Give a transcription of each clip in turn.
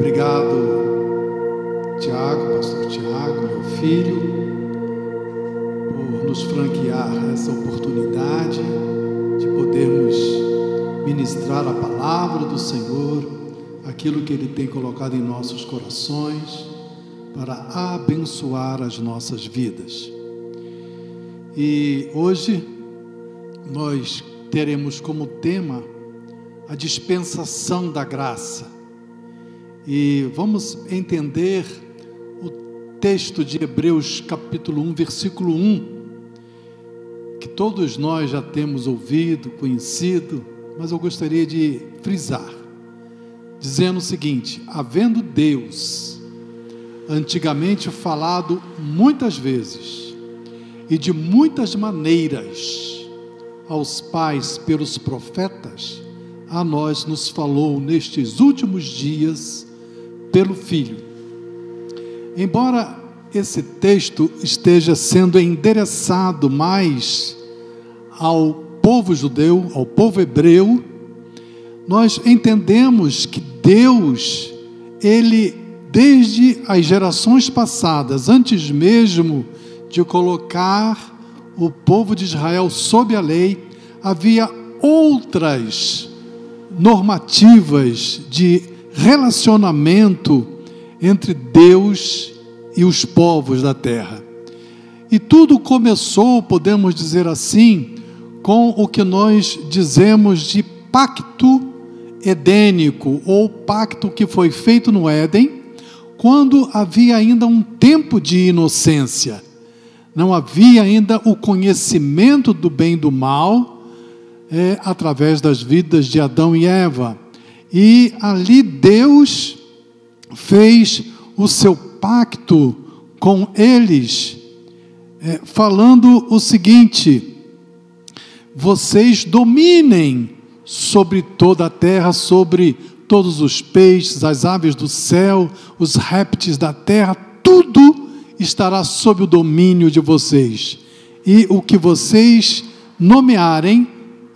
Obrigado, Tiago, pastor Tiago, meu filho, por nos franquear essa oportunidade de podermos ministrar a palavra do Senhor, aquilo que Ele tem colocado em nossos corações, para abençoar as nossas vidas. E hoje nós teremos como tema a dispensação da graça. E vamos entender o texto de Hebreus capítulo 1, versículo 1, que todos nós já temos ouvido, conhecido, mas eu gostaria de frisar, dizendo o seguinte: havendo Deus antigamente falado muitas vezes e de muitas maneiras aos pais pelos profetas, a nós nos falou nestes últimos dias pelo Filho. Embora esse texto esteja sendo endereçado mais ao povo judeu, ao povo hebreu, nós entendemos que Deus, ele desde as gerações passadas, antes mesmo de colocar o povo de Israel sob a lei, havia outras normativas de relacionamento entre Deus e os povos da terra. E tudo começou, podemos dizer assim, com o que nós dizemos de pacto edênico, ou pacto que foi feito no Éden, quando havia ainda um tempo de inocência. Não havia ainda o conhecimento do bem e do mal, é, através das vidas de Adão e Eva. E ali Deus fez o seu pacto com eles, é, falando o seguinte: vocês dominem sobre toda a terra, sobre todos os peixes, as aves do céu, os répteis da terra, tudo estará sob o domínio de vocês. E o que vocês nomearem,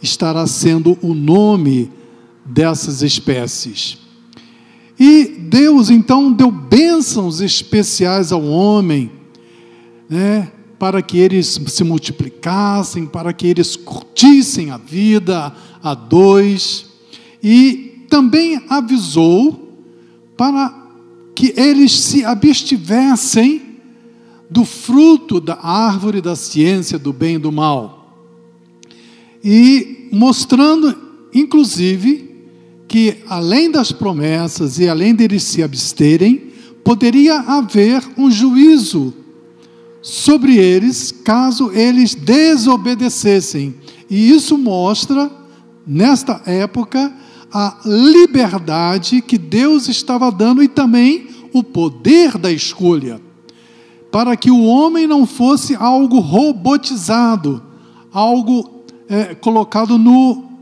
estará sendo o nome dessas espécies. E Deus então deu bênçãos especiais ao homem, né, para que eles se multiplicassem, para que eles curtissem a vida a dois, e também avisou para que eles se abstivessem do fruto da árvore da ciência do bem e do mal e mostrando, inclusive, que além das promessas e além deles se absterem, poderia haver um juízo sobre eles caso eles desobedecessem. E isso mostra, nesta época, a liberdade que Deus estava dando e também o poder da escolha, para que o homem não fosse algo robotizado, algo é, colocado no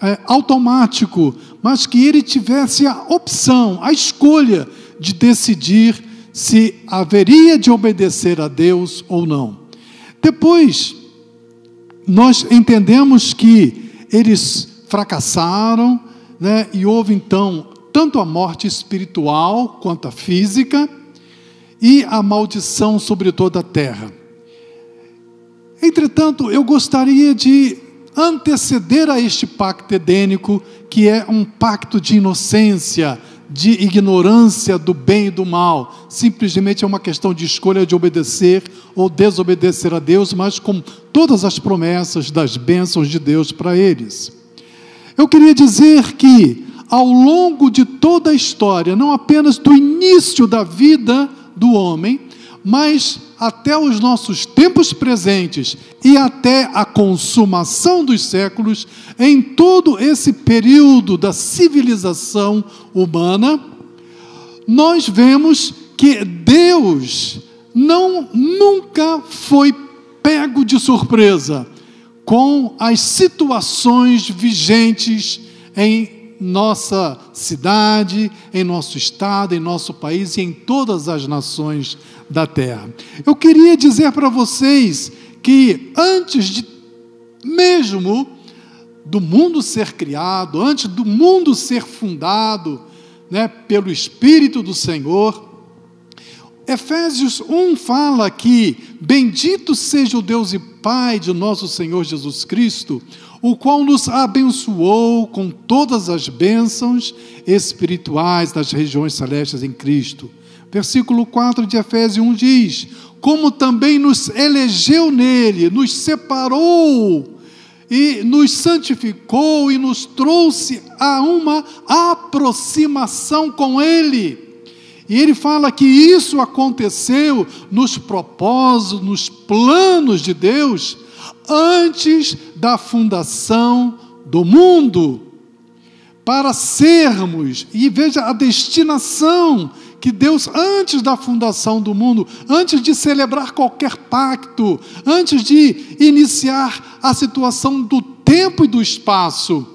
é, automático, mas que ele tivesse a opção, a escolha de decidir se haveria de obedecer a Deus ou não. Depois, nós entendemos que eles fracassaram, né, e houve então tanto a morte espiritual quanto a física, e a maldição sobre toda a terra. Entretanto, eu gostaria de anteceder a este pacto edênico, que é um pacto de inocência, de ignorância do bem e do mal. Simplesmente é uma questão de escolha de obedecer ou desobedecer a Deus, mas com todas as promessas das bênçãos de Deus para eles. Eu queria dizer que, ao longo de toda a história, não apenas do início da vida do homem, mas até os nossos tempos presentes e até a consumação dos séculos, em todo esse período da civilização humana, nós vemos que Deus não nunca foi pego de surpresa com as situações vigentes em nossa cidade, em nosso estado, em nosso país e em todas as nações da terra. Eu queria dizer para vocês que antes de mesmo do mundo ser criado, antes do mundo ser fundado, né, pelo Espírito do Senhor. Efésios 1 fala que bendito seja o Deus e Pai de nosso Senhor Jesus Cristo, o qual nos abençoou com todas as bênçãos espirituais nas regiões celestes em Cristo. Versículo 4 de Efésios 1 diz: Como também nos elegeu nele, nos separou e nos santificou e nos trouxe a uma aproximação com ele. E ele fala que isso aconteceu nos propósitos, nos planos de Deus, antes da fundação do mundo, para sermos, e veja a destinação que Deus, antes da fundação do mundo, antes de celebrar qualquer pacto, antes de iniciar a situação do tempo e do espaço,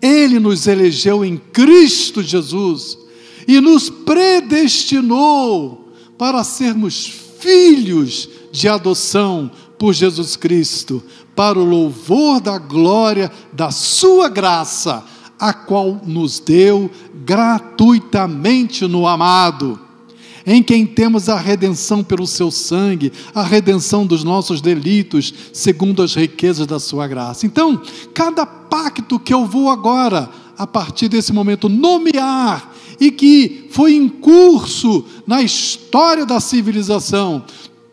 Ele nos elegeu em Cristo Jesus e nos predestinou para sermos filhos de adoção por Jesus Cristo, para o louvor da glória da Sua graça, a qual nos deu gratuitamente no amado, em quem temos a redenção pelo seu sangue, a redenção dos nossos delitos, segundo as riquezas da sua graça. Então, cada pacto que eu vou agora, a partir desse momento, nomear e que foi em curso na história da civilização,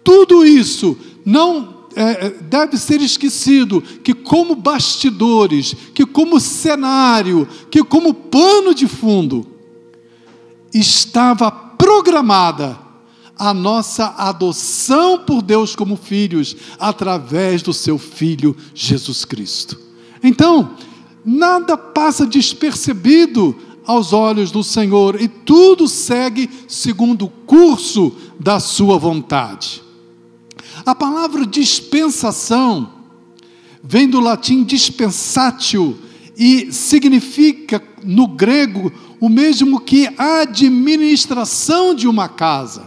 tudo isso não é, é, deve ser esquecido que, como bastidores, que, como cenário, que, como pano de fundo, estava programada a nossa adoção por Deus como filhos, através do seu Filho Jesus Cristo. Então, nada passa despercebido aos olhos do Senhor e tudo segue segundo o curso da sua vontade. A palavra dispensação vem do latim dispensatio e significa no grego o mesmo que administração de uma casa.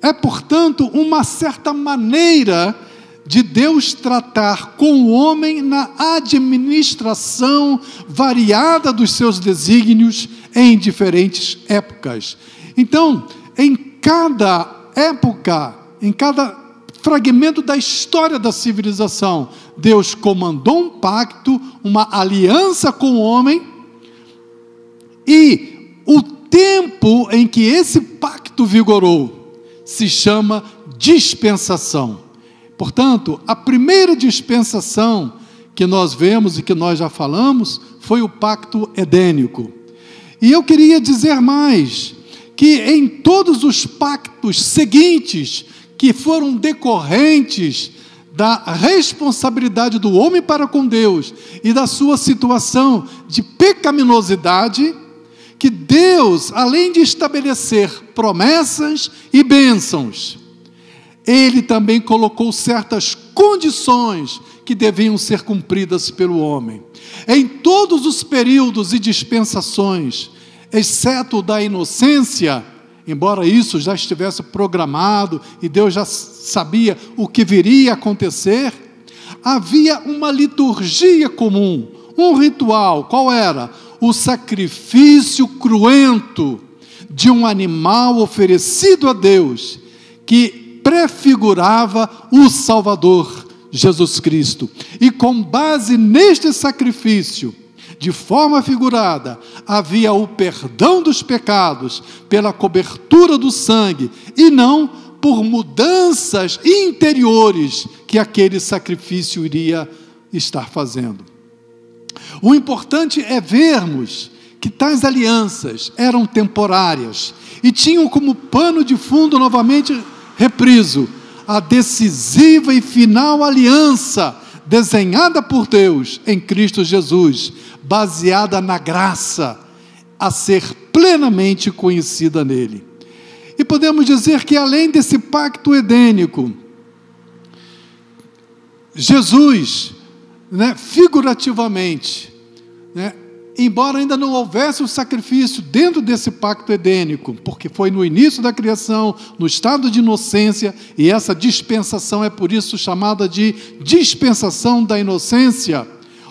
É, portanto, uma certa maneira de Deus tratar com o homem na administração variada dos seus desígnios em diferentes épocas. Então, em cada época, em cada fragmento da história da civilização, Deus comandou um pacto, uma aliança com o homem, e o tempo em que esse pacto vigorou se chama dispensação. Portanto, a primeira dispensação que nós vemos e que nós já falamos foi o pacto edênico. E eu queria dizer mais que em todos os pactos seguintes que foram decorrentes da responsabilidade do homem para com Deus e da sua situação de pecaminosidade, que Deus, além de estabelecer promessas e bênçãos, ele também colocou certas condições que deviam ser cumpridas pelo homem. Em todos os períodos e dispensações, exceto da inocência, embora isso já estivesse programado e Deus já sabia o que viria a acontecer, havia uma liturgia comum, um ritual. Qual era? O sacrifício cruento de um animal oferecido a Deus, que prefigurava o Salvador, Jesus Cristo. E com base neste sacrifício, de forma figurada, havia o perdão dos pecados pela cobertura do sangue e não por mudanças interiores que aquele sacrifício iria estar fazendo. O importante é vermos que tais alianças eram temporárias e tinham como pano de fundo novamente repriso, a decisiva e final aliança desenhada por Deus em Cristo Jesus, baseada na graça, a ser plenamente conhecida nele. E podemos dizer que além desse pacto edênico, Jesus, né, figurativamente, né, embora ainda não houvesse o sacrifício dentro desse pacto edênico, porque foi no início da criação, no estado de inocência, e essa dispensação é por isso chamada de dispensação da inocência,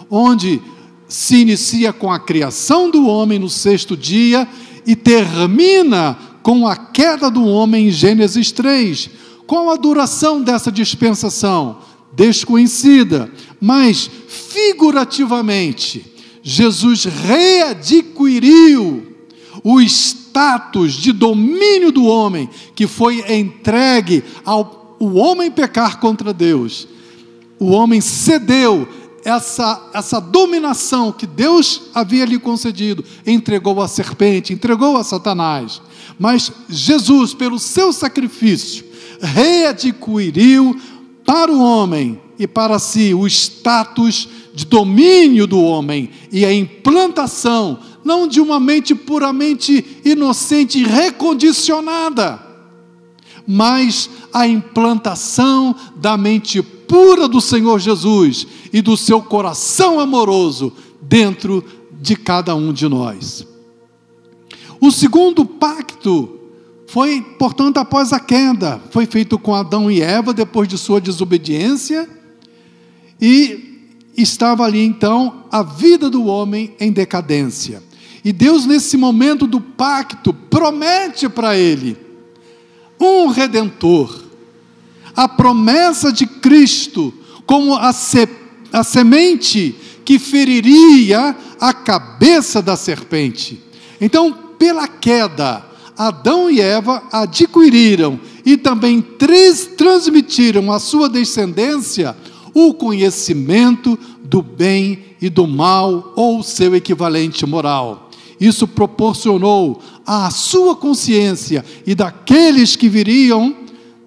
onde se inicia com a criação do homem no sexto dia e termina com a queda do homem em Gênesis 3. Qual a duração dessa dispensação? Desconhecida, mas figurativamente, Jesus readquiriu o status de domínio do homem que foi entregue ao o homem pecar contra Deus. O homem cedeu essa, essa dominação que Deus havia lhe concedido, entregou à serpente, entregou a Satanás. Mas Jesus, pelo seu sacrifício, readquiriu para o homem e para si o status de domínio do homem e a implantação, não de uma mente puramente inocente e recondicionada, mas a implantação da mente pura do Senhor Jesus e do seu coração amoroso dentro de cada um de nós. O segundo pacto foi, portanto, após a queda, foi feito com Adão e Eva depois de sua desobediência e estava ali então a vida do homem em decadência. E Deus, nesse momento do pacto, promete para ele um redentor, a promessa de Cristo como a, se, a semente que feriria a cabeça da serpente. Então, pela queda, Adão e Eva adquiriram e também transmitiram à sua descendência o conhecimento do bem e do mal, ou seu equivalente moral. Isso proporcionou à sua consciência e daqueles que viriam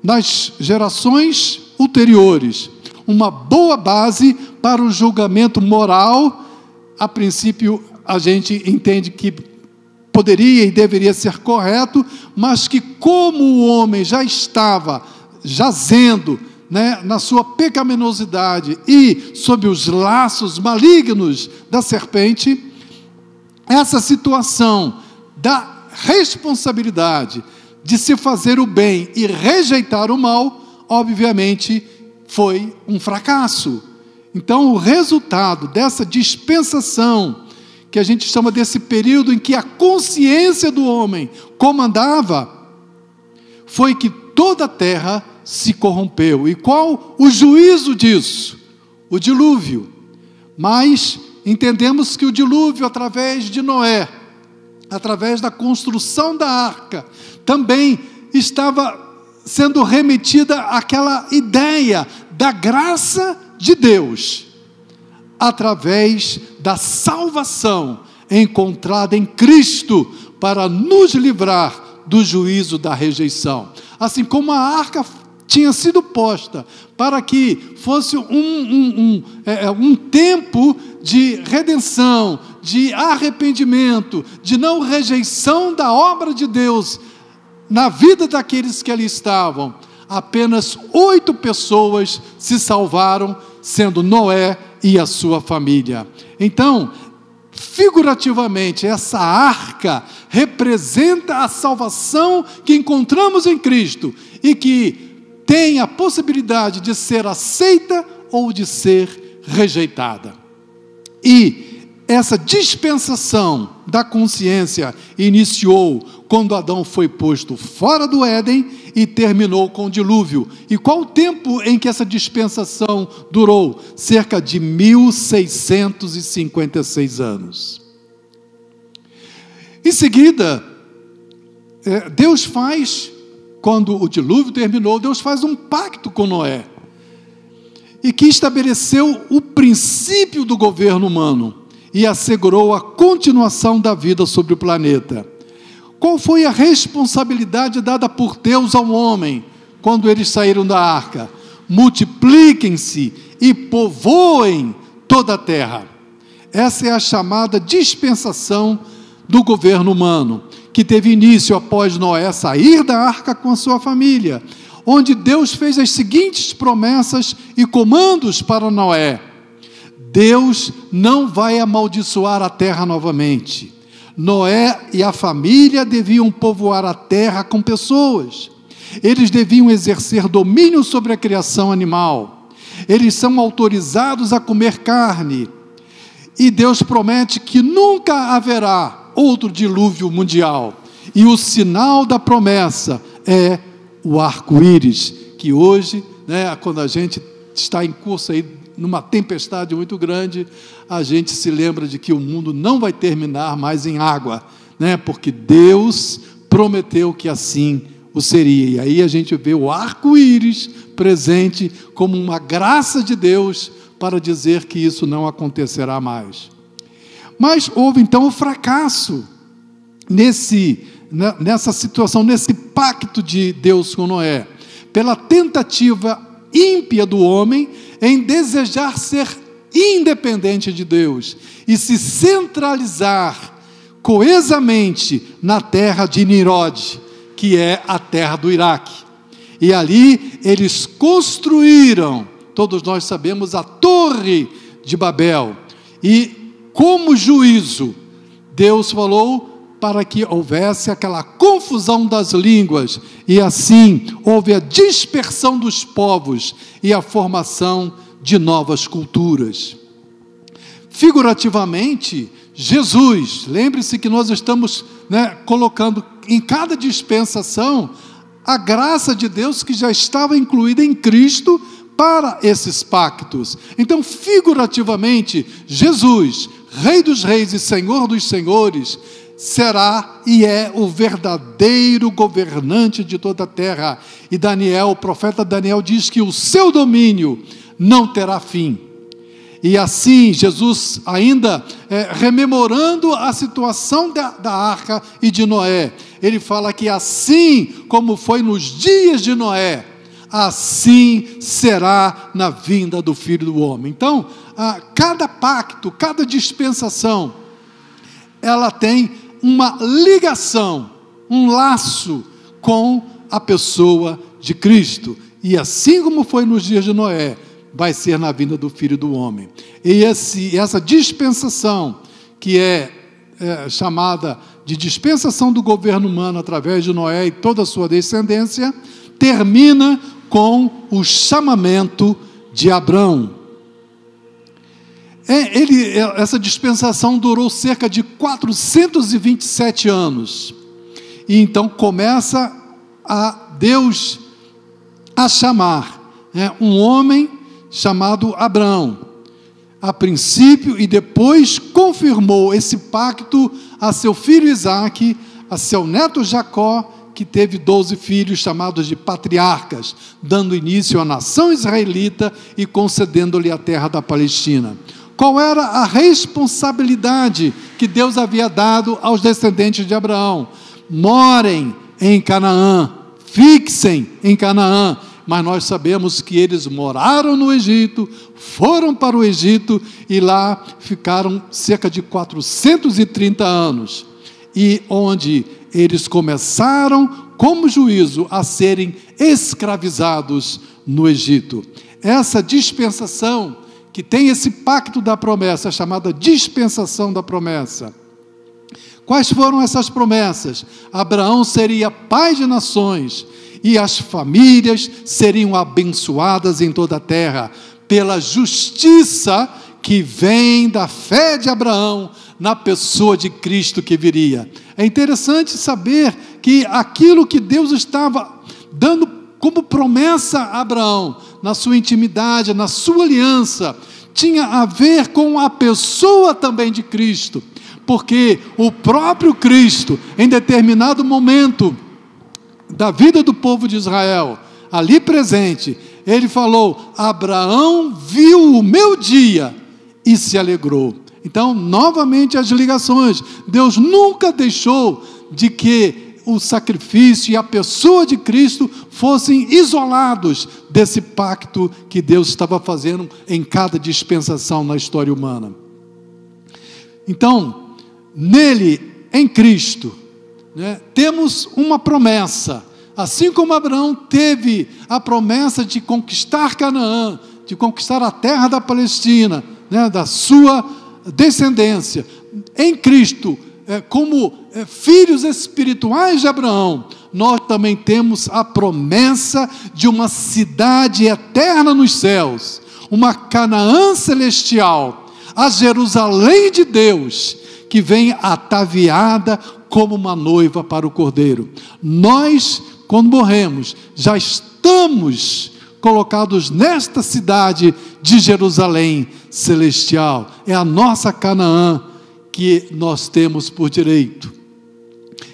nas gerações ulteriores uma boa base para o julgamento moral. A princípio, a gente entende que poderia e deveria ser correto, mas que, como o homem já estava jazendo né, na sua pecaminosidade e sob os laços malignos da serpente, essa situação da responsabilidade de se fazer o bem e rejeitar o mal, obviamente foi um fracasso. Então, o resultado dessa dispensação, que a gente chama desse período em que a consciência do homem comandava, foi que toda a terra se corrompeu. E qual o juízo disso? O dilúvio. Mas entendemos que o dilúvio, através de Noé, através da construção da arca, também estava sendo remetida àquela ideia da graça de Deus, através da salvação encontrada em Cristo para nos livrar do juízo da rejeição. Assim como a arca tinha sido posta para que fosse um, um, um, é, é, um tempo de redenção, de arrependimento, de não rejeição da obra de Deus na vida daqueles que ali estavam. Apenas oito pessoas se salvaram, sendo Noé e a sua família. Então, figurativamente, essa arca representa a salvação que encontramos em Cristo e que tem a possibilidade de ser aceita ou de ser rejeitada. E essa dispensação da consciência iniciou quando Adão foi posto fora do Éden e terminou com o dilúvio. E qual o tempo em que essa dispensação durou? Cerca de 1656 anos. Em seguida, é, Deus faz quando o dilúvio terminou, Deus faz um pacto com Noé e que estabeleceu o princípio do governo humano e assegurou a continuação da vida sobre o planeta. Qual foi a responsabilidade dada por Deus ao homem quando eles saíram da arca? Multipliquem-se e povoem toda a terra. Essa é a chamada dispensação do governo humano que teve início após Noé sair da arca com a sua família, onde Deus fez as seguintes promessas e comandos para Noé: Deus não vai amaldiçoar a terra novamente. Noé e a família deviam povoar a terra com pessoas. Eles deviam exercer domínio sobre a criação animal. Eles são autorizados a comer carne E Deus promete que nunca haverá outro dilúvio mundial. E o sinal da promessa é o arco-íris, que hoje, né, quando a gente está em curso aí numa tempestade muito grande, a gente se lembra de que o mundo não vai terminar mais em água, né? Porque Deus prometeu que assim o seria. E aí a gente vê o arco-íris presente como uma graça de Deus para dizer que isso não acontecerá mais. Mas houve então o fracasso nesse nessa situação, nesse pacto de Deus com Noé, pela tentativa ímpia do homem em desejar ser independente de Deus e se centralizar coesamente na terra de Nirod, que é a terra do Iraque. E ali eles construíram, todos nós sabemos, a Torre de Babel. E como juízo, Deus falou para que houvesse aquela confusão das línguas, e assim houve a dispersão dos povos e a formação de novas culturas. Figurativamente, Jesus, lembre-se que nós estamos né, colocando em cada dispensação a graça de Deus que já estava incluída em Cristo para esses pactos. Então, figurativamente, Jesus, Rei dos Reis e Senhor dos Senhores, será e é o verdadeiro governante de toda a terra. E Daniel, o profeta Daniel, diz que o seu domínio não terá fim. E assim, Jesus, ainda é, rememorando a situação da, da arca e de Noé, ele fala que assim como foi nos dias de Noé, assim será na vinda do filho do homem. Então, a, cada pacto, cada dispensação, ela tem uma ligação, um laço com a pessoa de Cristo. E assim como foi nos dias de Noé, vai ser na vinda do Filho do Homem. E esse, essa dispensação, que é, é chamada de dispensação do governo humano através de Noé e toda a sua descendência, termina com o chamamento de Abrão. É, ele, é, essa dispensação durou cerca de 427 anos. E então começa a Deus a chamar né, um homem chamado Abraão. A princípio, e depois confirmou esse pacto a seu filho Isaque, a seu neto Jacó, que teve doze filhos chamados de patriarcas, dando início à nação israelita e concedendo-lhe a terra da Palestina qual era a responsabilidade que Deus havia dado aos descendentes de Abraão. Morem em Canaã, fixem em Canaã. Mas nós sabemos que eles moraram no Egito, foram para o Egito e lá ficaram cerca de 430 anos. E onde eles começaram, como juízo, a serem escravizados no Egito. Essa dispensação que tem esse pacto da promessa, chamada dispensação da promessa. Quais foram essas promessas? Abraão seria pai de nações e as famílias seriam abençoadas em toda a terra pela justiça que vem da fé de Abraão na pessoa de Cristo que viria. É interessante saber que aquilo que Deus estava dando como promessa a Abraão, na sua intimidade, na sua aliança, tinha a ver com a pessoa também de Cristo, porque o próprio Cristo, em determinado momento da vida do povo de Israel, ali presente, ele falou: Abraão viu o meu dia e se alegrou. Então, novamente as ligações. Deus nunca deixou de que o sacrifício e a pessoa de Cristo fossem isolados desse pacto que Deus estava fazendo em cada dispensação na história humana. Então, nele, em Cristo, né, temos uma promessa. Assim como Abraão teve a promessa de conquistar Canaã, de conquistar a terra da Palestina, né, da sua descendência, em Cristo como é, filhos espirituais de Abraão, nós também temos a promessa de uma cidade eterna nos céus, uma Canaã celestial, a Jerusalém de Deus, que vem ataviada como uma noiva para o cordeiro. Nós, quando morremos, já estamos colocados nesta cidade de Jerusalém celestial. É a nossa Canaã que nós temos por direito.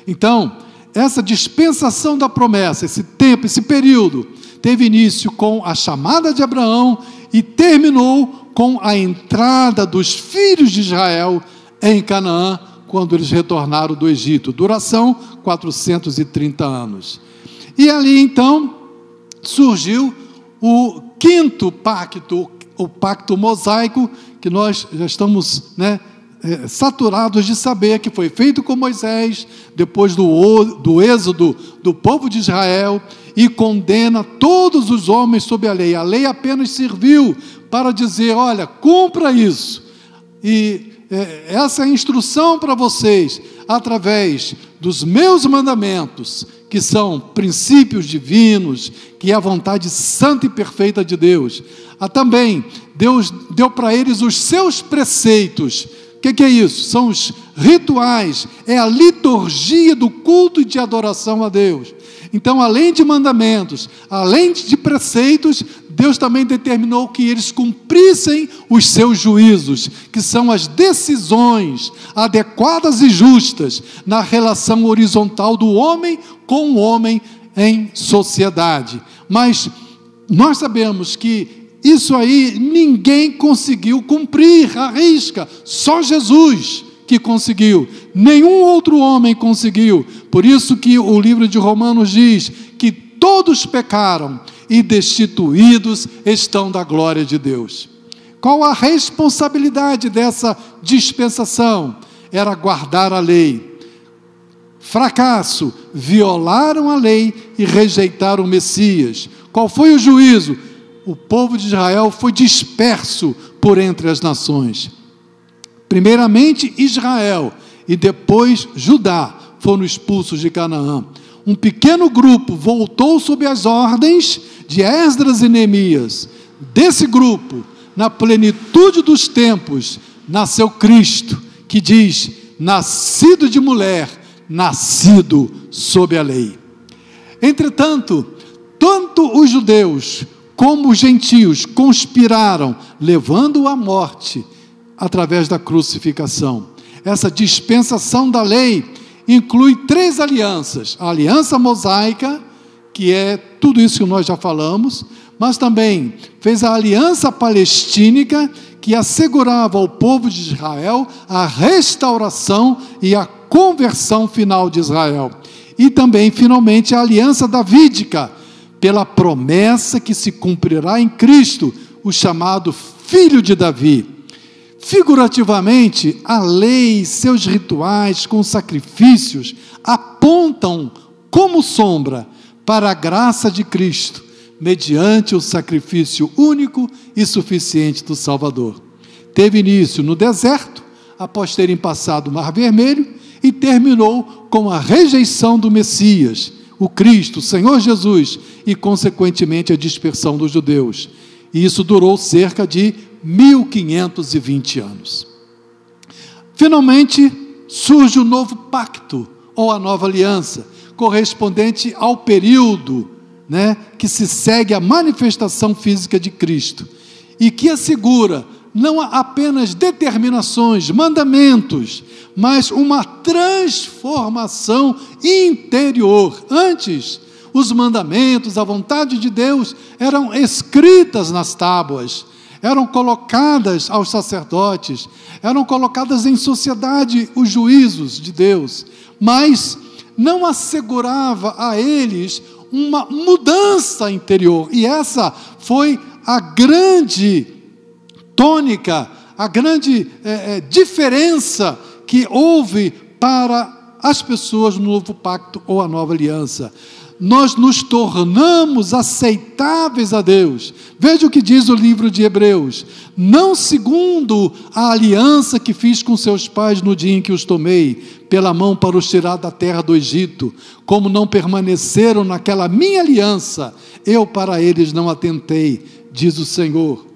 Então, essa dispensação da promessa, esse tempo, esse período, teve início com a chamada de Abraão e terminou com a entrada dos filhos de Israel em Canaã, quando eles retornaram do Egito. Duração 430 anos. E ali então surgiu o quinto pacto, o pacto mosaico, que nós já estamos né, saturados de saber que foi feito com Moisés, depois do, do êxodo do povo de Israel, e condena todos os homens sob a lei. A lei apenas serviu para dizer: olha, cumpra isso. E é, essa é a instrução para vocês, através dos meus mandamentos, que são princípios divinos, que é a vontade santa e perfeita de Deus. Ah, também, Deus deu para eles os seus preceitos. Que, que é isso? São os rituais, é a liturgia do culto de adoração a Deus. Então, além de mandamentos, além de preceitos, Deus também determinou que eles cumprissem os seus juízos, que são as decisões adequadas e justas na relação horizontal do homem com o homem em sociedade. Mas nós sabemos que isso aí ninguém conseguiu cumprir a risca, só Jesus que conseguiu, nenhum outro homem conseguiu. Por isso que o livro de Romanos diz que todos pecaram e destituídos estão da glória de Deus. Qual a responsabilidade dessa dispensação? Era guardar a lei. Fracasso, violaram a lei e rejeitaram o Messias. Qual foi o juízo? O povo de Israel foi disperso por entre as nações. Primeiramente Israel e depois Judá foram expulsos de Canaã. Um pequeno grupo voltou sob as ordens de Esdras e Neemias. Desse grupo, na plenitude dos tempos, nasceu Cristo, que diz: nascido de mulher, nascido sob a lei. Entretanto, tanto os judeus como os gentios conspiraram, levando-o à morte através da crucificação. Essa dispensação da lei inclui três alianças: a aliança mosaica, que é tudo isso que nós já falamos, mas também fez a aliança palestínica, que assegurava ao povo de Israel a restauração e a conversão final de Israel. E também, finalmente, a aliança davídica, pela promessa que se cumprirá em Cristo, o chamado Filho de Davi. Figurativamente, a lei, seus rituais com sacrifícios apontam como sombra para a graça de Cristo, mediante o sacrifício único e suficiente do Salvador. Teve início no deserto, após terem passado o Mar Vermelho, e terminou com a rejeição do Messias, o Cristo, o Senhor Jesus, e consequentemente a dispersão dos judeus. E isso durou cerca de 1520 anos. Finalmente, surge o novo pacto, ou a nova aliança, correspondente ao período né, que se segue a manifestação física de Cristo, e que assegura não apenas determinações, mandamentos, mas uma transformação interior. Antes, os mandamentos, a vontade de Deus eram escritas nas tábuas, eram colocadas aos sacerdotes, eram colocadas em sociedade os juízos de Deus, mas não assegurava a eles uma mudança interior. E essa foi a grande tônica, a grande é, é, diferença que houve para as pessoas no novo pacto ou a nova aliança nós nos tornamos aceitáveis a Deus. Veja o que diz o livro de Hebreus: não segundo a aliança que fiz com seus pais no dia em que os tomei pela mão para os tirar da terra do Egito, como não permaneceram naquela minha aliança, eu para eles não atentei, diz o Senhor.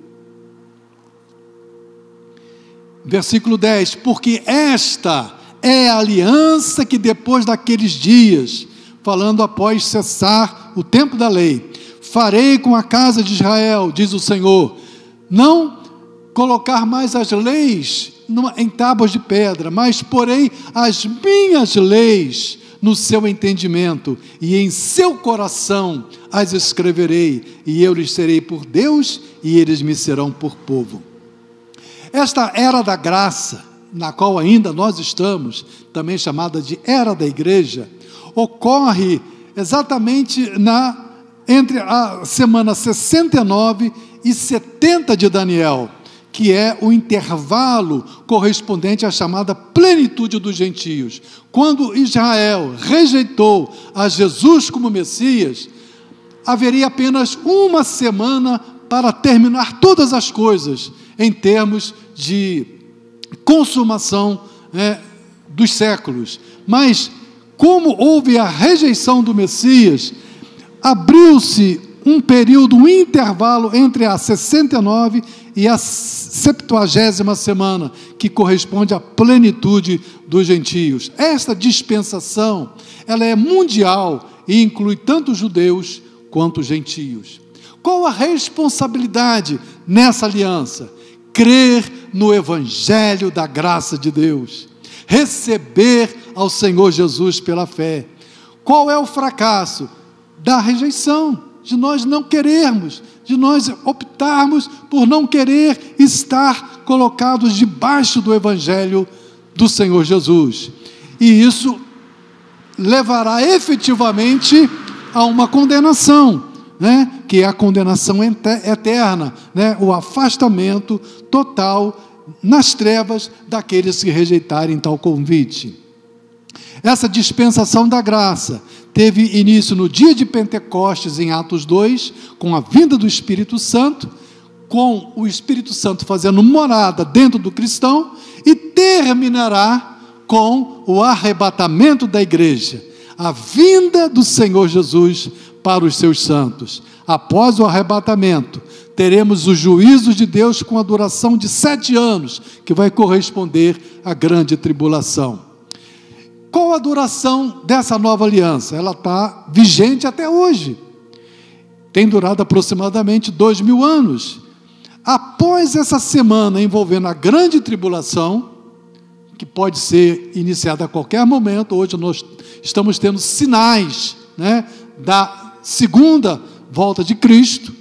Versículo 10: Porque esta é a aliança que depois daqueles dias, falando após cessar o tempo da lei, farei com a casa de Israel, diz o Senhor, não colocar mais as leis em tábuas de pedra, mas porém as minhas leis no seu entendimento e em seu coração as escreverei, e eu lhes serei por Deus e eles me serão por povo. Esta era da graça, na qual ainda nós estamos, também chamada de era da igreja, ocorre exatamente na entre a semana 69 e 70 de Daniel, que é o intervalo correspondente à chamada plenitude dos gentios. Quando Israel rejeitou a Jesus como Messias, haveria apenas uma semana para terminar todas as coisas em termos de consumação é, dos séculos. Mas, como houve a rejeição do Messias, abriu-se um período, um intervalo entre a 69 e a 70 semana, que corresponde à plenitude dos gentios. Esta dispensação, ela é mundial e inclui tanto judeus quanto gentios. Qual a responsabilidade nessa aliança? Crer no evangelho da graça de Deus, receber ao Senhor Jesus pela fé. Qual é o fracasso? Da rejeição de nós não querermos, de nós optarmos por não querer estar colocados debaixo do Evangelho do Senhor Jesus. E isso levará efetivamente a uma condenação, né? que é a condenação eterna, né? o afastamento total nas trevas daqueles que rejeitarem tal convite. Essa dispensação da graça teve início no dia de Pentecostes, em Atos 2, com a vinda do Espírito Santo, com o Espírito Santo fazendo morada dentro do cristão, e terminará com o arrebatamento da igreja, a vinda do Senhor Jesus para os seus santos. Após o arrebatamento, teremos o juízo de Deus com a duração de sete anos, que vai corresponder à grande tribulação. Qual a duração dessa nova aliança? Ela está vigente até hoje. Tem durado aproximadamente dois mil anos. Após essa semana envolvendo a grande tribulação, que pode ser iniciada a qualquer momento, hoje nós estamos tendo sinais né, da segunda volta de Cristo,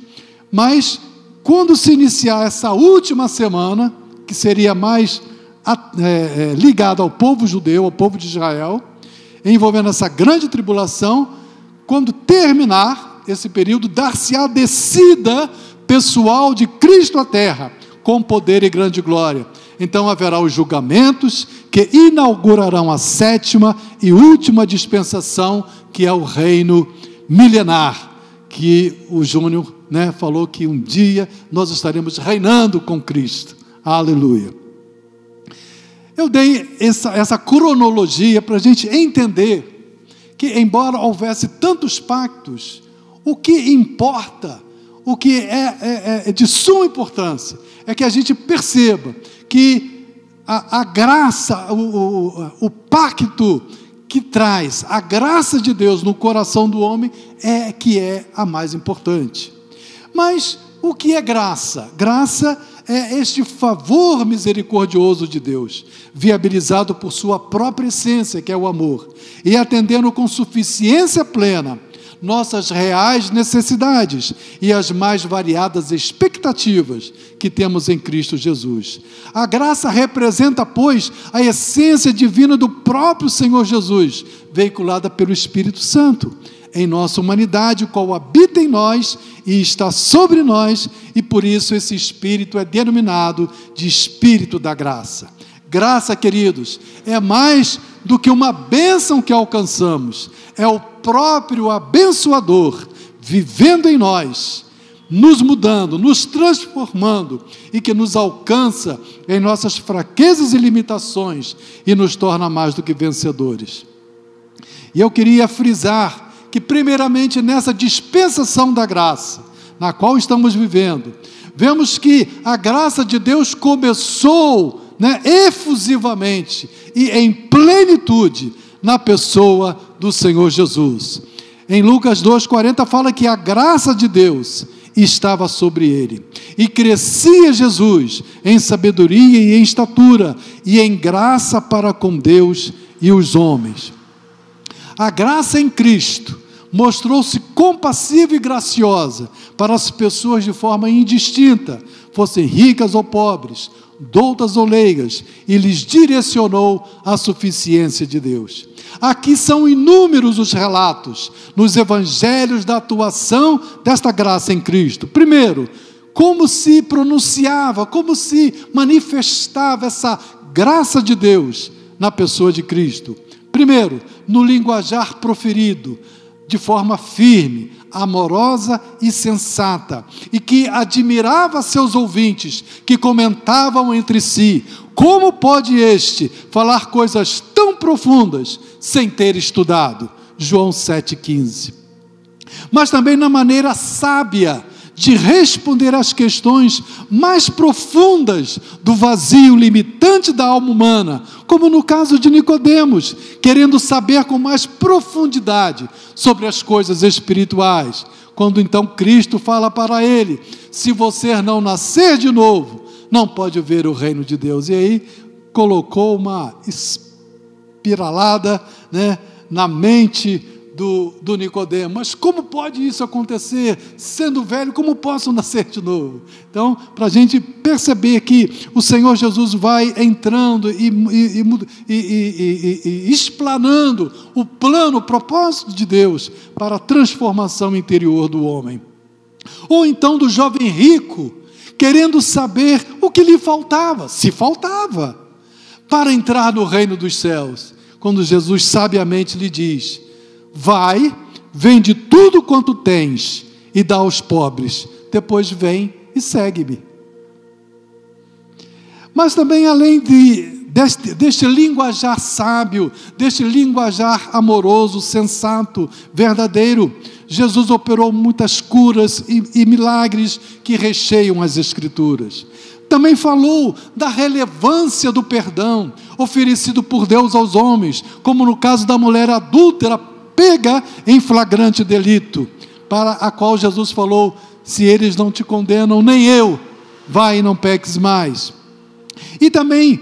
mas quando se iniciar essa última semana, que seria mais é, é, ligado ao povo judeu, ao povo de Israel, envolvendo essa grande tribulação, quando terminar esse período, dar-se a descida pessoal de Cristo à terra, com poder e grande glória. Então haverá os julgamentos que inaugurarão a sétima e última dispensação, que é o reino milenar, que o Júnior né, falou que um dia nós estaremos reinando com Cristo. Aleluia. Eu dei essa, essa cronologia para a gente entender que, embora houvesse tantos pactos, o que importa, o que é, é, é de suma importância, é que a gente perceba que a, a graça, o, o, o pacto que traz a graça de Deus no coração do homem é que é a mais importante. Mas o que é graça? Graça é este favor misericordioso de Deus, viabilizado por sua própria essência, que é o amor, e atendendo com suficiência plena nossas reais necessidades e as mais variadas expectativas que temos em Cristo Jesus. A graça representa, pois, a essência divina do próprio Senhor Jesus, veiculada pelo Espírito Santo em nossa humanidade, o qual habita em nós e está sobre nós, e por isso esse Espírito é denominado de Espírito da graça. Graça, queridos, é mais do que uma bênção que alcançamos, é o próprio abençoador vivendo em nós, nos mudando, nos transformando e que nos alcança em nossas fraquezas e limitações e nos torna mais do que vencedores. E eu queria frisar que, primeiramente, nessa dispensação da graça, na qual estamos vivendo, vemos que a graça de Deus começou né, efusivamente e em plenitude na pessoa do Senhor Jesus. Em Lucas 2,40 fala que a graça de Deus estava sobre ele. E crescia Jesus em sabedoria e em estatura, e em graça para com Deus e os homens. A graça em Cristo mostrou-se compassiva e graciosa para as pessoas de forma indistinta, fossem ricas ou pobres, doutas ou leigas, e lhes direcionou a suficiência de Deus. Aqui são inúmeros os relatos nos evangelhos da atuação desta graça em Cristo. Primeiro, como se pronunciava, como se manifestava essa graça de Deus na pessoa de Cristo. Primeiro, no linguajar proferido, de forma firme, amorosa e sensata, e que admirava seus ouvintes, que comentavam entre si: como pode este falar coisas tão profundas sem ter estudado? João 7,15. Mas também na maneira sábia de responder às questões mais profundas do vazio limitante da alma humana, como no caso de Nicodemos, querendo saber com mais profundidade sobre as coisas espirituais. Quando então Cristo fala para ele: se você não nascer de novo, não pode ver o reino de Deus. E aí colocou uma espiralada, né, na mente do, do Nicodemo. Mas como pode isso acontecer? Sendo velho, como posso nascer de novo? Então, para a gente perceber que o Senhor Jesus vai entrando e, e, e, e, explanando o plano, o propósito de Deus para a transformação interior do homem. Ou então do jovem rico, querendo saber o que lhe faltava, se faltava, para entrar no reino dos céus. Quando Jesus sabiamente lhe diz: Vai, vende tudo quanto tens e dá aos pobres. Depois vem e segue-me. Mas também, além de, deste, deste linguajar sábio, deste linguajar amoroso, sensato, verdadeiro, Jesus operou muitas curas e, e milagres que recheiam as Escrituras. Também falou da relevância do perdão oferecido por Deus aos homens, como no caso da mulher adúltera pega em flagrante delito, para a qual Jesus falou: se eles não te condenam, nem eu, vai e não peques mais. E também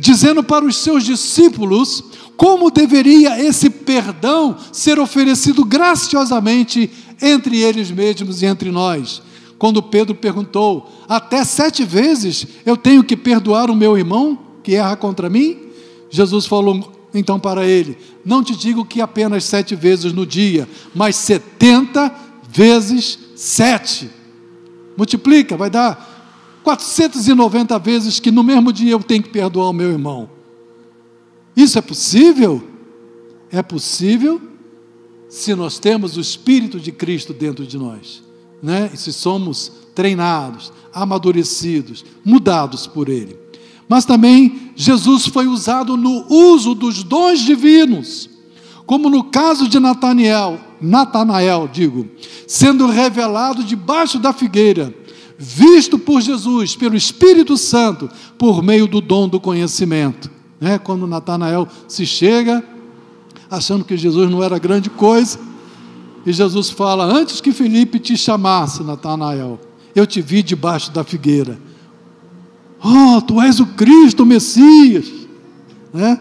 dizendo para os seus discípulos como deveria esse perdão ser oferecido graciosamente entre eles mesmos e entre nós. Quando Pedro perguntou: Até sete vezes eu tenho que perdoar o meu irmão que erra contra mim? Jesus falou: então para ele: Não te digo que apenas sete vezes no dia, mas setenta vezes sete. Multiplica, vai dar 490 vezes que no mesmo dia eu tenho que perdoar o meu irmão. Isso é possível? É possível se nós temos o Espírito de Cristo dentro de nós, né? E se somos treinados, amadurecidos, mudados por Ele. Mas também Jesus foi usado no uso dos dons divinos, como no caso de Natanael, Natanael, digo, sendo revelado debaixo da figueira, visto por Jesus, pelo Espírito Santo, por meio do dom do conhecimento. É, quando Natanael se chega, achando que Jesus não era grande coisa, e Jesus fala: Antes que Felipe te chamasse, Natanael, eu te vi debaixo da figueira. Oh, tu és o Cristo, o Messias. Né?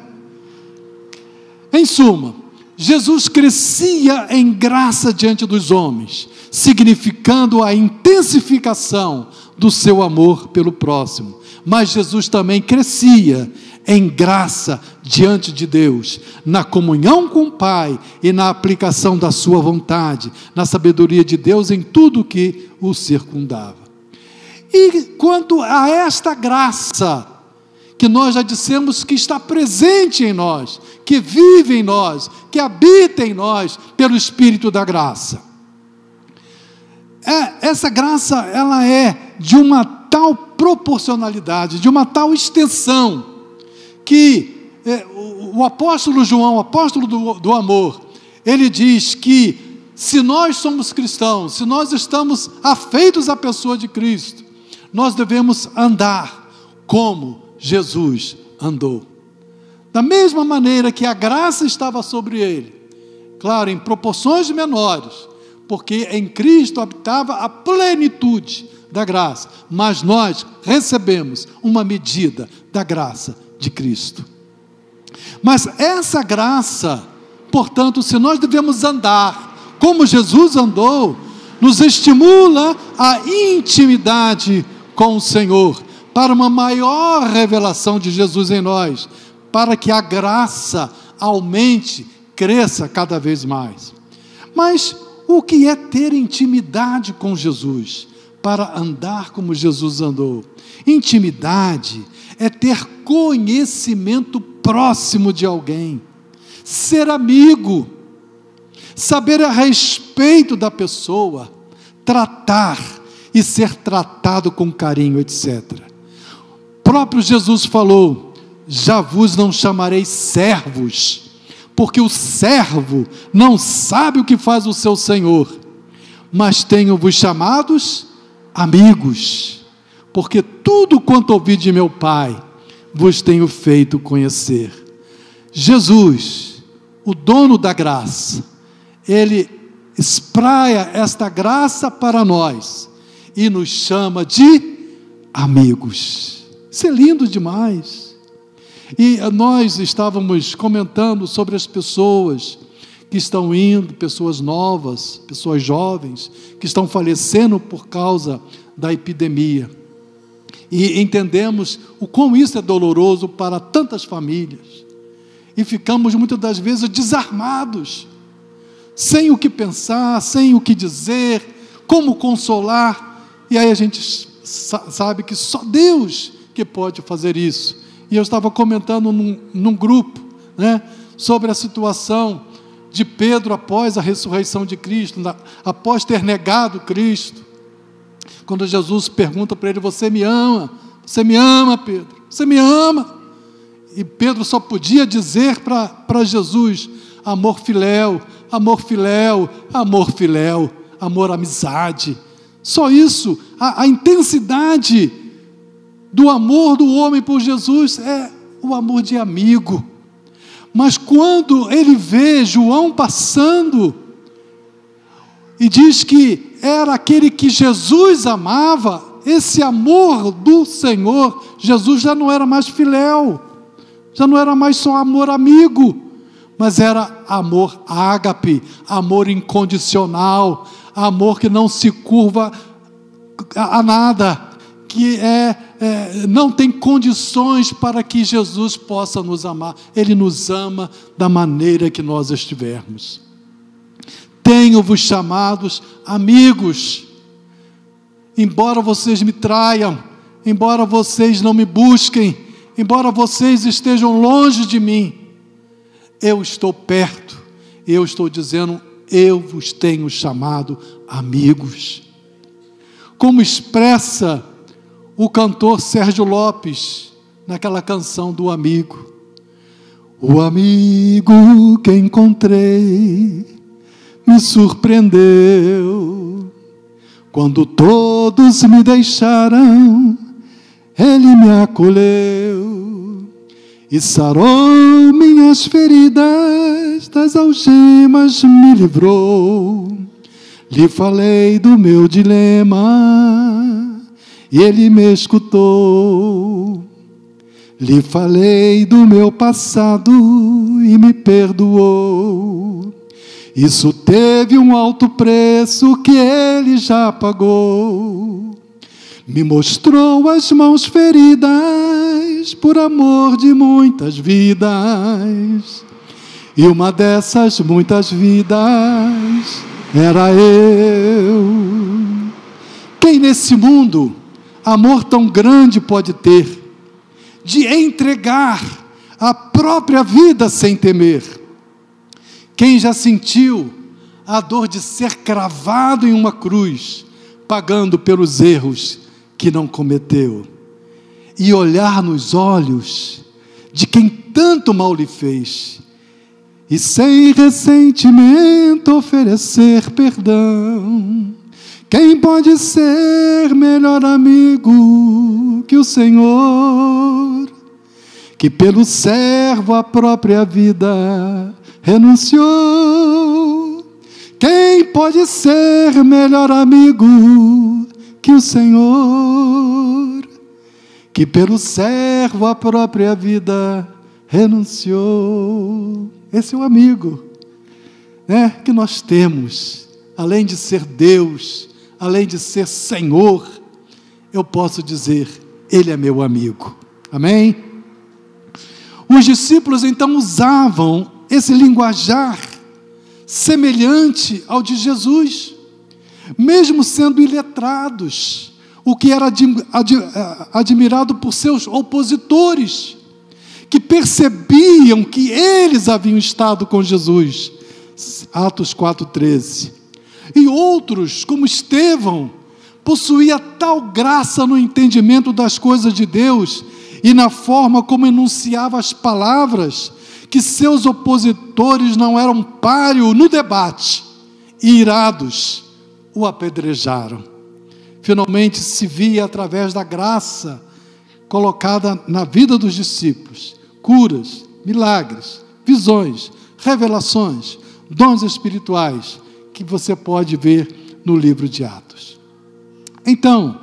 Em suma, Jesus crescia em graça diante dos homens, significando a intensificação do seu amor pelo próximo. Mas Jesus também crescia em graça diante de Deus, na comunhão com o Pai e na aplicação da sua vontade, na sabedoria de Deus em tudo que o circundava. E quanto a esta graça, que nós já dissemos que está presente em nós, que vive em nós, que habita em nós pelo Espírito da graça. É, essa graça, ela é de uma tal proporcionalidade, de uma tal extensão, que é, o, o, apóstolo João, o apóstolo do, do amor, ele diz que se nós somos cristãos, se nós estamos afeitos à pessoa de Cristo, nós devemos andar como Jesus andou. Da mesma maneira que a graça estava sobre ele, claro, em proporções menores, porque em Cristo habitava a plenitude da graça, mas nós recebemos uma medida da graça de Cristo. Mas essa graça, portanto, se nós devemos andar como Jesus andou, nos estimula a intimidade com o Senhor, para uma maior revelação de Jesus em nós, para que a graça aumente, cresça cada vez mais. Mas o que é ter intimidade com Jesus? Para andar como Jesus andou. Intimidade é ter conhecimento próximo de alguém, ser amigo, saber a respeito da pessoa, tratar e ser tratado com carinho, etc. O próprio Jesus falou: Já vos não chamarei servos, porque o servo não sabe o que faz o seu senhor, mas tenho-vos chamados amigos, porque tudo quanto ouvi de meu Pai vos tenho feito conhecer. Jesus, o dono da graça, ele espraia esta graça para nós e nos chama de amigos. Isso é lindo demais. E nós estávamos comentando sobre as pessoas que estão indo, pessoas novas, pessoas jovens, que estão falecendo por causa da epidemia. E entendemos o quão isso é doloroso para tantas famílias. E ficamos muitas das vezes desarmados, sem o que pensar, sem o que dizer, como consolar. E aí a gente sabe que só Deus que pode fazer isso. E eu estava comentando num, num grupo né, sobre a situação de Pedro após a ressurreição de Cristo, na, após ter negado Cristo. Quando Jesus pergunta para ele: Você me ama? Você me ama, Pedro? Você me ama? E Pedro só podia dizer para Jesus: amor filéu, amor filéu, amor filéu, amor amizade. Só isso, a, a intensidade do amor do homem por Jesus é o amor de amigo. Mas quando ele vê João passando e diz que era aquele que Jesus amava, esse amor do Senhor, Jesus já não era mais filéu, já não era mais só amor amigo, mas era amor ágape, amor incondicional, amor que não se curva a nada, que é, é, não tem condições para que Jesus possa nos amar. Ele nos ama da maneira que nós estivermos. Tenho-vos chamados amigos, embora vocês me traiam, embora vocês não me busquem, embora vocês estejam longe de mim, eu estou perto, eu estou dizendo, eu vos tenho chamado amigos. Como expressa o cantor Sérgio Lopes, naquela canção do amigo. O amigo que encontrei me surpreendeu. Quando todos me deixaram, ele me acolheu e sarou minhas feridas, das algemas me livrou. Lhe falei do meu dilema e ele me escutou. Lhe falei do meu passado e me perdoou. Isso teve um alto preço que ele já pagou. Me mostrou as mãos feridas por amor de muitas vidas. E uma dessas muitas vidas era eu. Quem nesse mundo amor tão grande pode ter, de entregar a própria vida sem temer. Quem já sentiu a dor de ser cravado em uma cruz, pagando pelos erros que não cometeu, e olhar nos olhos de quem tanto mal lhe fez, e sem ressentimento oferecer perdão quem pode ser melhor amigo que o Senhor, que pelo servo a própria vida renunciou. Quem pode ser melhor amigo que o Senhor, que pelo servo a própria vida renunciou? Esse é o amigo né, que nós temos, além de ser Deus, além de ser Senhor, eu posso dizer, Ele é meu amigo. Amém? Os discípulos então usavam esse linguajar semelhante ao de Jesus, mesmo sendo iletrados, o que era admirado por seus opositores, que percebiam que eles haviam estado com Jesus. Atos 4,13. E outros, como Estevão, possuía tal graça no entendimento das coisas de Deus e na forma como enunciava as palavras, que seus opositores não eram páreo no debate, e irados o apedrejaram. Finalmente se via através da graça colocada na vida dos discípulos curas, milagres, visões, revelações, dons espirituais que você pode ver no livro de Atos. Então,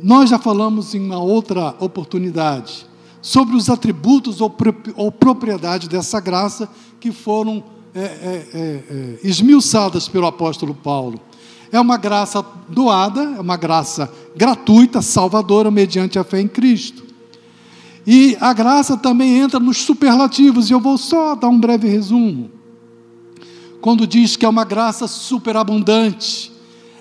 nós já falamos em uma outra oportunidade sobre os atributos ou, propriedade dessa graça que foram é, é, é, é, esmiuçadas pelo apóstolo Paulo. É uma graça doada, é uma graça gratuita, salvadora, mediante a fé em Cristo. E a graça também entra nos superlativos, e eu vou só dar um breve resumo. Quando diz que é uma graça superabundante,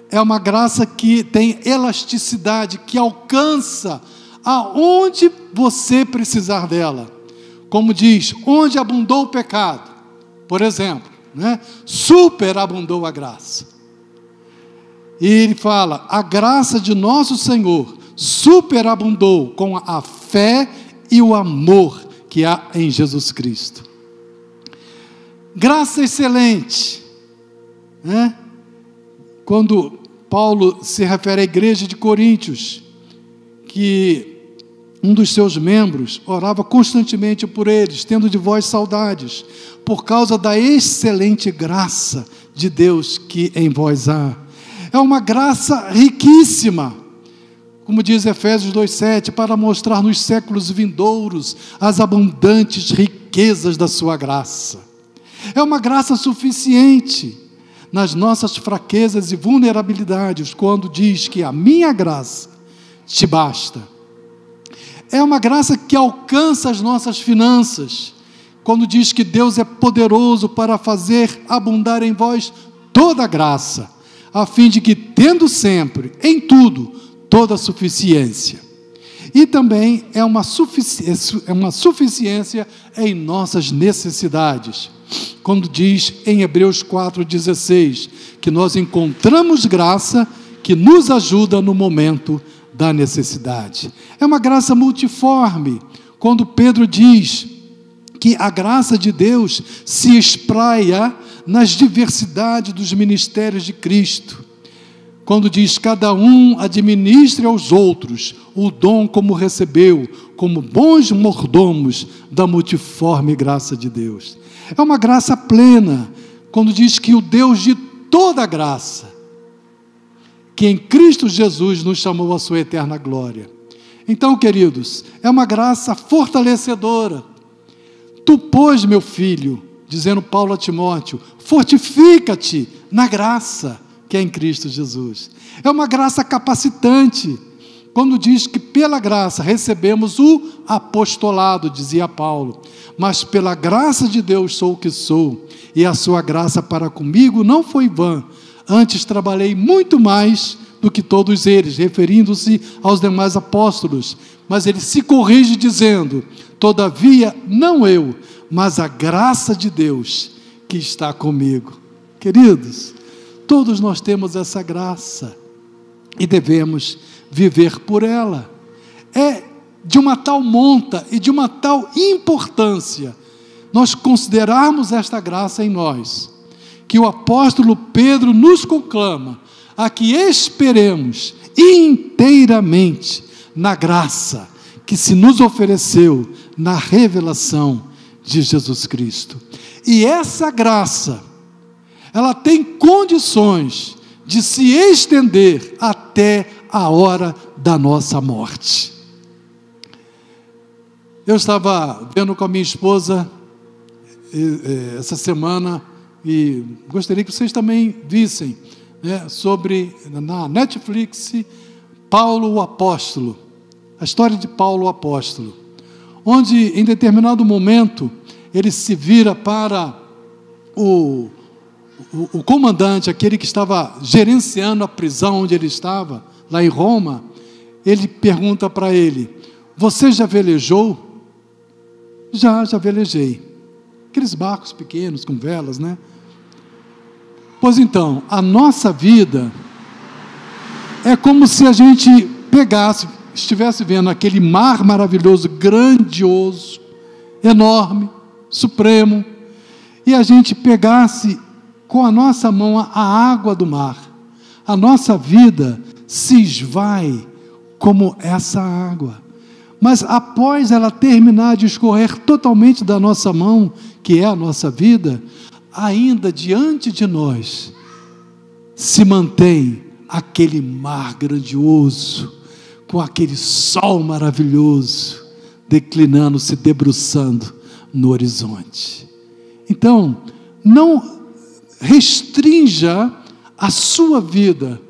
é uma graça que tem elasticidade, que alcança aonde você precisar dela. Como diz, onde abundou o pecado, por exemplo, né? superabundou a graça. E ele fala: a graça de nosso Senhor superabundou com a fé e o amor que há em Jesus Cristo. Graça excelente, né? Quando Paulo se refere à igreja de Coríntios, que um dos seus membros orava constantemente por eles, tendo de vós saudades, por causa da excelente graça de Deus que em vós há. É uma graça riquíssima, como diz Efésios 2,7, para mostrar nos séculos vindouros as abundantes riquezas da sua graça. É uma graça suficiente nas nossas fraquezas e vulnerabilidades, quando diz que a minha graça te basta é uma graça que alcança as nossas finanças, quando diz que Deus é poderoso para fazer abundar em vós toda a graça, a fim de que, tendo sempre, em tudo, toda a suficiência. E também é uma, sufici é uma suficiência em nossas necessidades. Quando diz em Hebreus 4,16 que nós encontramos graça que nos ajuda no momento da necessidade. É uma graça multiforme. Quando Pedro diz que a graça de Deus se espraia nas diversidades dos ministérios de Cristo. Quando diz cada um administre aos outros o dom como recebeu, como bons mordomos da multiforme graça de Deus. É uma graça plena, quando diz que o Deus de toda graça que em Cristo Jesus nos chamou à sua eterna glória. Então, queridos, é uma graça fortalecedora. Tu, pois, meu filho, dizendo Paulo a Timóteo, fortifica-te na graça que é em Cristo Jesus. É uma graça capacitante. Quando diz que pela graça recebemos o apostolado, dizia Paulo, mas pela graça de Deus sou o que sou, e a sua graça para comigo não foi vã, Antes trabalhei muito mais do que todos eles, referindo-se aos demais apóstolos. Mas ele se corrige dizendo: Todavia, não eu, mas a graça de Deus que está comigo. Queridos, todos nós temos essa graça e devemos viver por ela. É de uma tal monta e de uma tal importância nós considerarmos esta graça em nós que o apóstolo Pedro nos conclama a que esperemos inteiramente na graça que se nos ofereceu na revelação de Jesus Cristo. E essa graça, ela tem condições de se estender até a hora da nossa morte. Eu estava vendo com a minha esposa essa semana e gostaria que vocês também vissem né, sobre na Netflix Paulo o Apóstolo, a história de Paulo o Apóstolo, onde em determinado momento ele se vira para o, o, comandante, aquele que estava gerenciando a prisão onde ele estava, lá em Roma, ele pergunta para ele: Você já velejou? Já, já velejei. Aqueles barcos pequenos com velas, né? Pois então, a nossa vida é como se a gente pegasse, estivesse vendo aquele mar maravilhoso, grandioso, enorme, supremo, e a gente pegasse com a nossa mão a água do mar. A nossa vida se esvai como essa água. Mas após ela terminar de escorrer totalmente da nossa mão, que é a nossa vida, ainda diante de nós se mantém aquele mar grandioso, com aquele sol maravilhoso, declinando, se debruçando no horizonte. Então, não restrinja a sua vida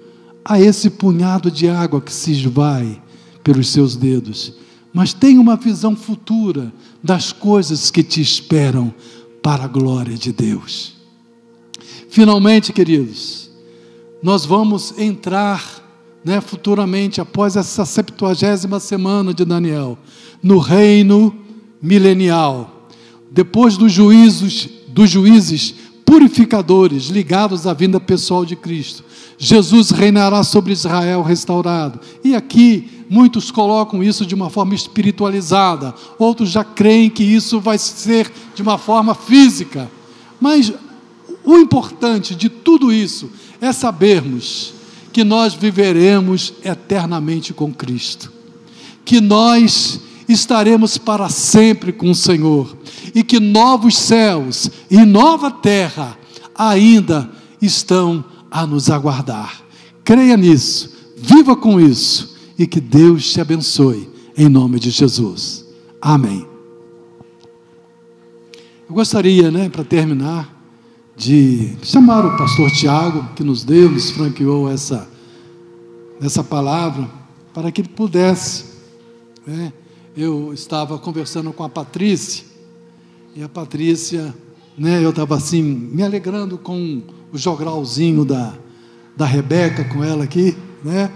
a esse punhado de água que se esvai pelos seus dedos, mas tenha uma visão futura das coisas que te esperam para a glória de Deus. Finalmente, queridos, nós vamos entrar, né, futuramente, após essa septuagésima semana de Daniel, no reino milenial, depois dos juízos, dos juízes purificadores ligados à vinda pessoal de Cristo. Jesus reinará sobre Israel restaurado. E aqui muitos colocam isso de uma forma espiritualizada, outros já creem que isso vai ser de uma forma física. Mas o importante de tudo isso é sabermos que nós viveremos eternamente com Cristo, que nós estaremos para sempre com o Senhor e que novos céus e nova terra ainda estão a nos aguardar. Creia nisso, viva com isso e que Deus te abençoe em nome de Jesus. Amém. Eu gostaria, né, para terminar, de chamar o pastor Tiago, que nos deu, nos franqueou essa, essa palavra, para que ele pudesse. Né? Eu estava conversando com a Patrícia, e a Patrícia, né, eu estava assim, me alegrando com o jogralzinho da, da Rebeca, com ela aqui, né?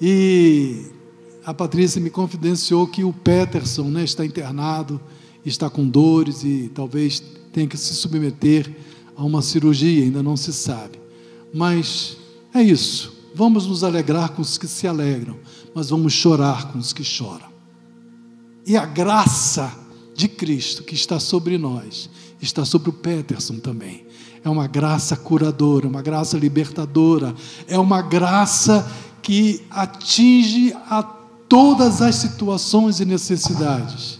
E a Patrícia me confidenciou que o Peterson né, está internado, está com dores e talvez tem que se submeter a uma cirurgia, ainda não se sabe. Mas é isso. Vamos nos alegrar com os que se alegram, mas vamos chorar com os que choram. E a graça de Cristo que está sobre nós, está sobre o Peterson também. É uma graça curadora, uma graça libertadora, é uma graça que atinge a todas as situações e necessidades.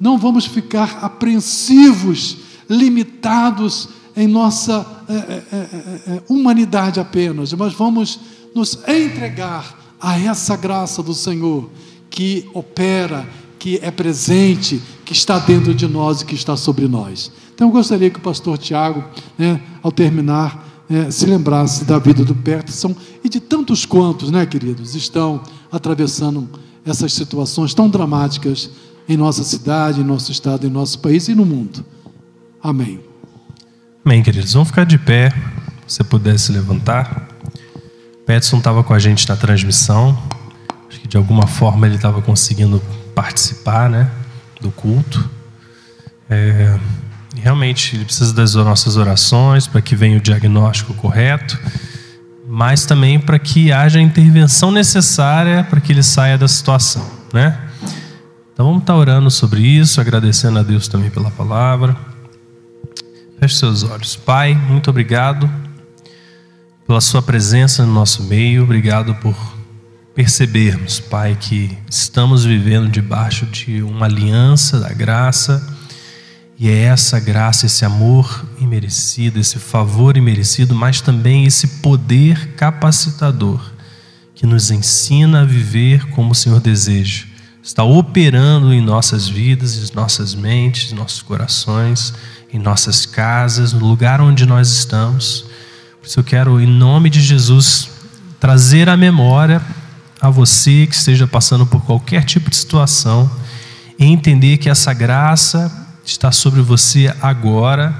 Não vamos ficar apreensivos limitados em nossa é, é, é, humanidade apenas, mas vamos nos entregar a essa graça do Senhor que opera, que é presente, que está dentro de nós e que está sobre nós. Então eu gostaria que o pastor Tiago, né, ao terminar, é, se lembrasse da vida do Peterson e de tantos quantos, né, queridos, estão atravessando essas situações tão dramáticas em nossa cidade, em nosso estado, em nosso país e no mundo. Amém. Amém, queridos. Vamos ficar de pé. Se pudesse levantar. Peterson estava com a gente na transmissão. Acho que de alguma forma ele estava conseguindo participar né, do culto. É, realmente ele precisa das nossas orações para que venha o diagnóstico correto, mas também para que haja a intervenção necessária para que ele saia da situação, né? Então vamos estar orando sobre isso, agradecendo a Deus também pela palavra. Feche seus olhos. Pai, muito obrigado pela Sua presença no nosso meio, obrigado por percebermos, Pai, que estamos vivendo debaixo de uma aliança da graça, e é essa graça, esse amor imerecido, esse favor imerecido, mas também esse poder capacitador que nos ensina a viver como o Senhor deseja. Está operando em nossas vidas, em nossas mentes, em nossos corações, em nossas casas, no lugar onde nós estamos. Por isso eu quero, em nome de Jesus, trazer à memória a você que esteja passando por qualquer tipo de situação, entender que essa graça está sobre você agora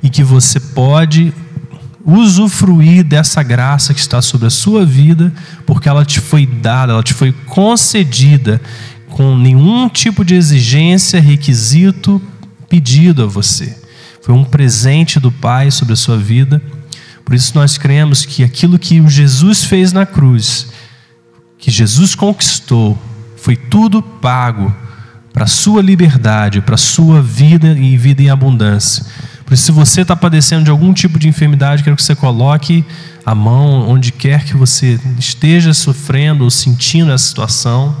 e que você pode usufruir dessa graça que está sobre a sua vida, porque ela te foi dada, ela te foi concedida com nenhum tipo de exigência, requisito pedido a você. Foi um presente do Pai sobre a sua vida. Por isso nós cremos que aquilo que Jesus fez na cruz que Jesus conquistou, foi tudo pago para sua liberdade, para a sua vida e vida em abundância. Por isso, se você está padecendo de algum tipo de enfermidade, quero que você coloque a mão onde quer que você esteja sofrendo ou sentindo essa situação.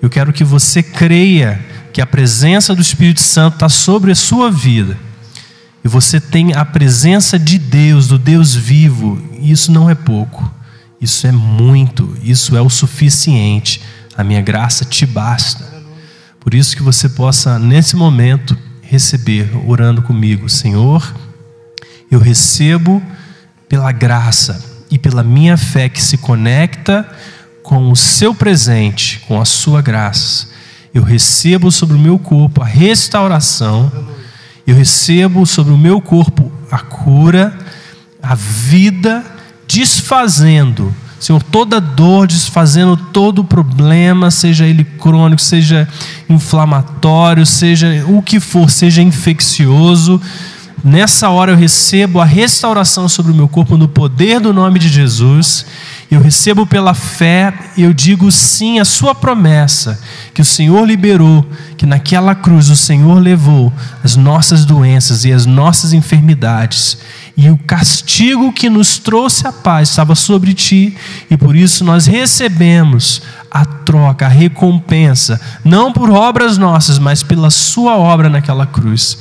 Eu quero que você creia que a presença do Espírito Santo está sobre a sua vida. E você tem a presença de Deus, do Deus vivo. E isso não é pouco. Isso é muito, isso é o suficiente. A minha graça te basta. Por isso que você possa, nesse momento, receber, orando comigo, Senhor, eu recebo pela graça e pela minha fé que se conecta com o seu presente, com a sua graça. Eu recebo sobre o meu corpo a restauração, eu recebo sobre o meu corpo a cura, a vida desfazendo, Senhor, toda dor, desfazendo todo problema, seja ele crônico, seja inflamatório, seja o que for, seja infeccioso. Nessa hora eu recebo a restauração sobre o meu corpo no poder do nome de Jesus. Eu recebo pela fé, eu digo sim à sua promessa que o Senhor liberou, que naquela cruz o Senhor levou as nossas doenças e as nossas enfermidades e o castigo que nos trouxe a paz estava sobre ti, e por isso nós recebemos a troca, a recompensa, não por obras nossas, mas pela Sua obra naquela cruz.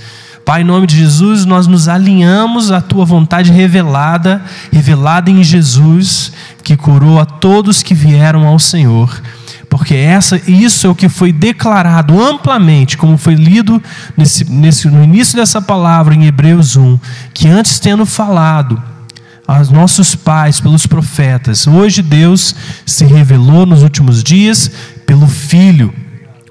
Pai, em nome de Jesus, nós nos alinhamos à tua vontade revelada, revelada em Jesus, que curou a todos que vieram ao Senhor. Porque essa, isso é o que foi declarado amplamente, como foi lido nesse, nesse, no início dessa palavra em Hebreus 1, que antes tendo falado aos nossos pais pelos profetas, hoje Deus se revelou nos últimos dias pelo Filho,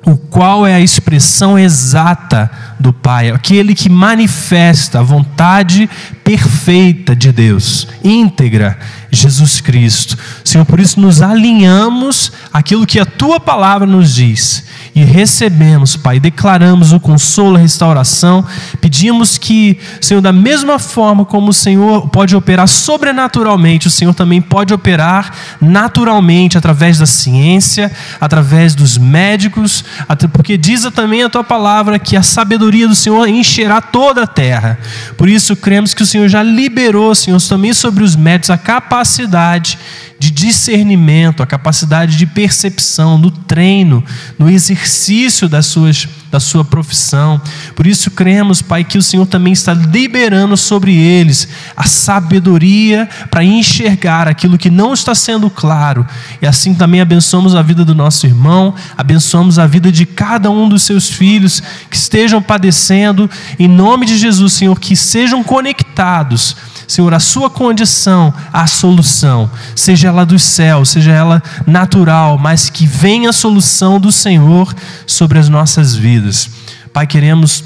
o qual é a expressão exata do Pai, aquele que manifesta a vontade perfeita de Deus, íntegra, Jesus Cristo. Senhor, por isso nos alinhamos àquilo que a tua palavra nos diz e recebemos, Pai, declaramos o consolo, a restauração, pedimos que, Senhor, da mesma forma como o Senhor pode operar sobrenaturalmente, o Senhor também pode operar naturalmente através da ciência, através dos médicos, porque diz também a tua palavra que a sabedoria do Senhor encherá toda a terra. Por isso cremos que o Senhor já liberou, Senhor, também sobre os médicos a capacidade de discernimento, a capacidade de percepção, no treino, no exercício das suas, da sua profissão. Por isso cremos, Pai, que o Senhor também está liberando sobre eles a sabedoria para enxergar aquilo que não está sendo claro. E assim também abençoamos a vida do nosso irmão, abençoamos a vida de cada um dos seus filhos que estejam padecendo, em nome de Jesus, Senhor, que sejam conectados Senhor, a sua condição, a solução, seja ela dos céus, seja ela natural, mas que venha a solução do Senhor sobre as nossas vidas. Pai, queremos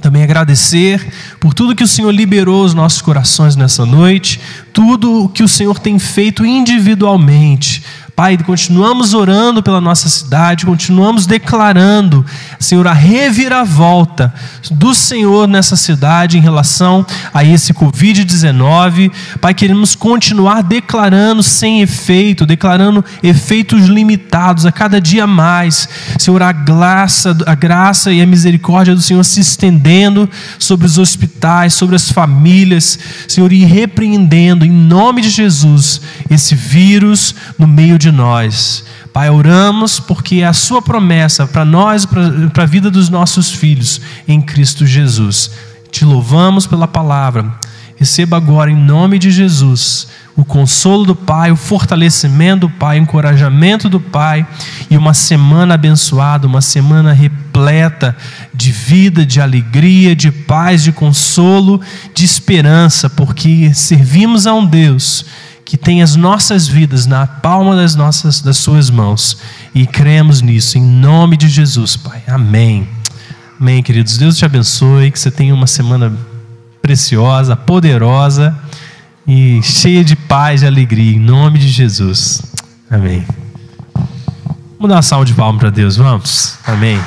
também agradecer por tudo que o Senhor liberou os nossos corações nessa noite, tudo o que o Senhor tem feito individualmente Pai, continuamos orando pela nossa cidade, continuamos declarando, Senhor, a reviravolta do Senhor nessa cidade em relação a esse Covid-19. Pai, queremos continuar declarando sem efeito, declarando efeitos limitados a cada dia mais. Senhor, a graça, a graça e a misericórdia do Senhor se estendendo sobre os hospitais, sobre as famílias, Senhor, e repreendendo em nome de Jesus esse vírus no meio de nós. Pai, oramos porque é a Sua promessa para nós, para a vida dos nossos filhos, em Cristo Jesus. Te louvamos pela palavra. Receba agora, em nome de Jesus, o consolo do Pai, o fortalecimento do Pai, o encorajamento do Pai e uma semana abençoada, uma semana repleta de vida, de alegria, de paz, de consolo, de esperança, porque servimos a um Deus que tem as nossas vidas na palma das nossas das suas mãos e cremos nisso em nome de Jesus, Pai. Amém. Amém, queridos. Deus te abençoe, que você tenha uma semana preciosa, poderosa e cheia de paz e alegria em nome de Jesus. Amém. Vamos dar uma salva de palmas para Deus, vamos? Amém.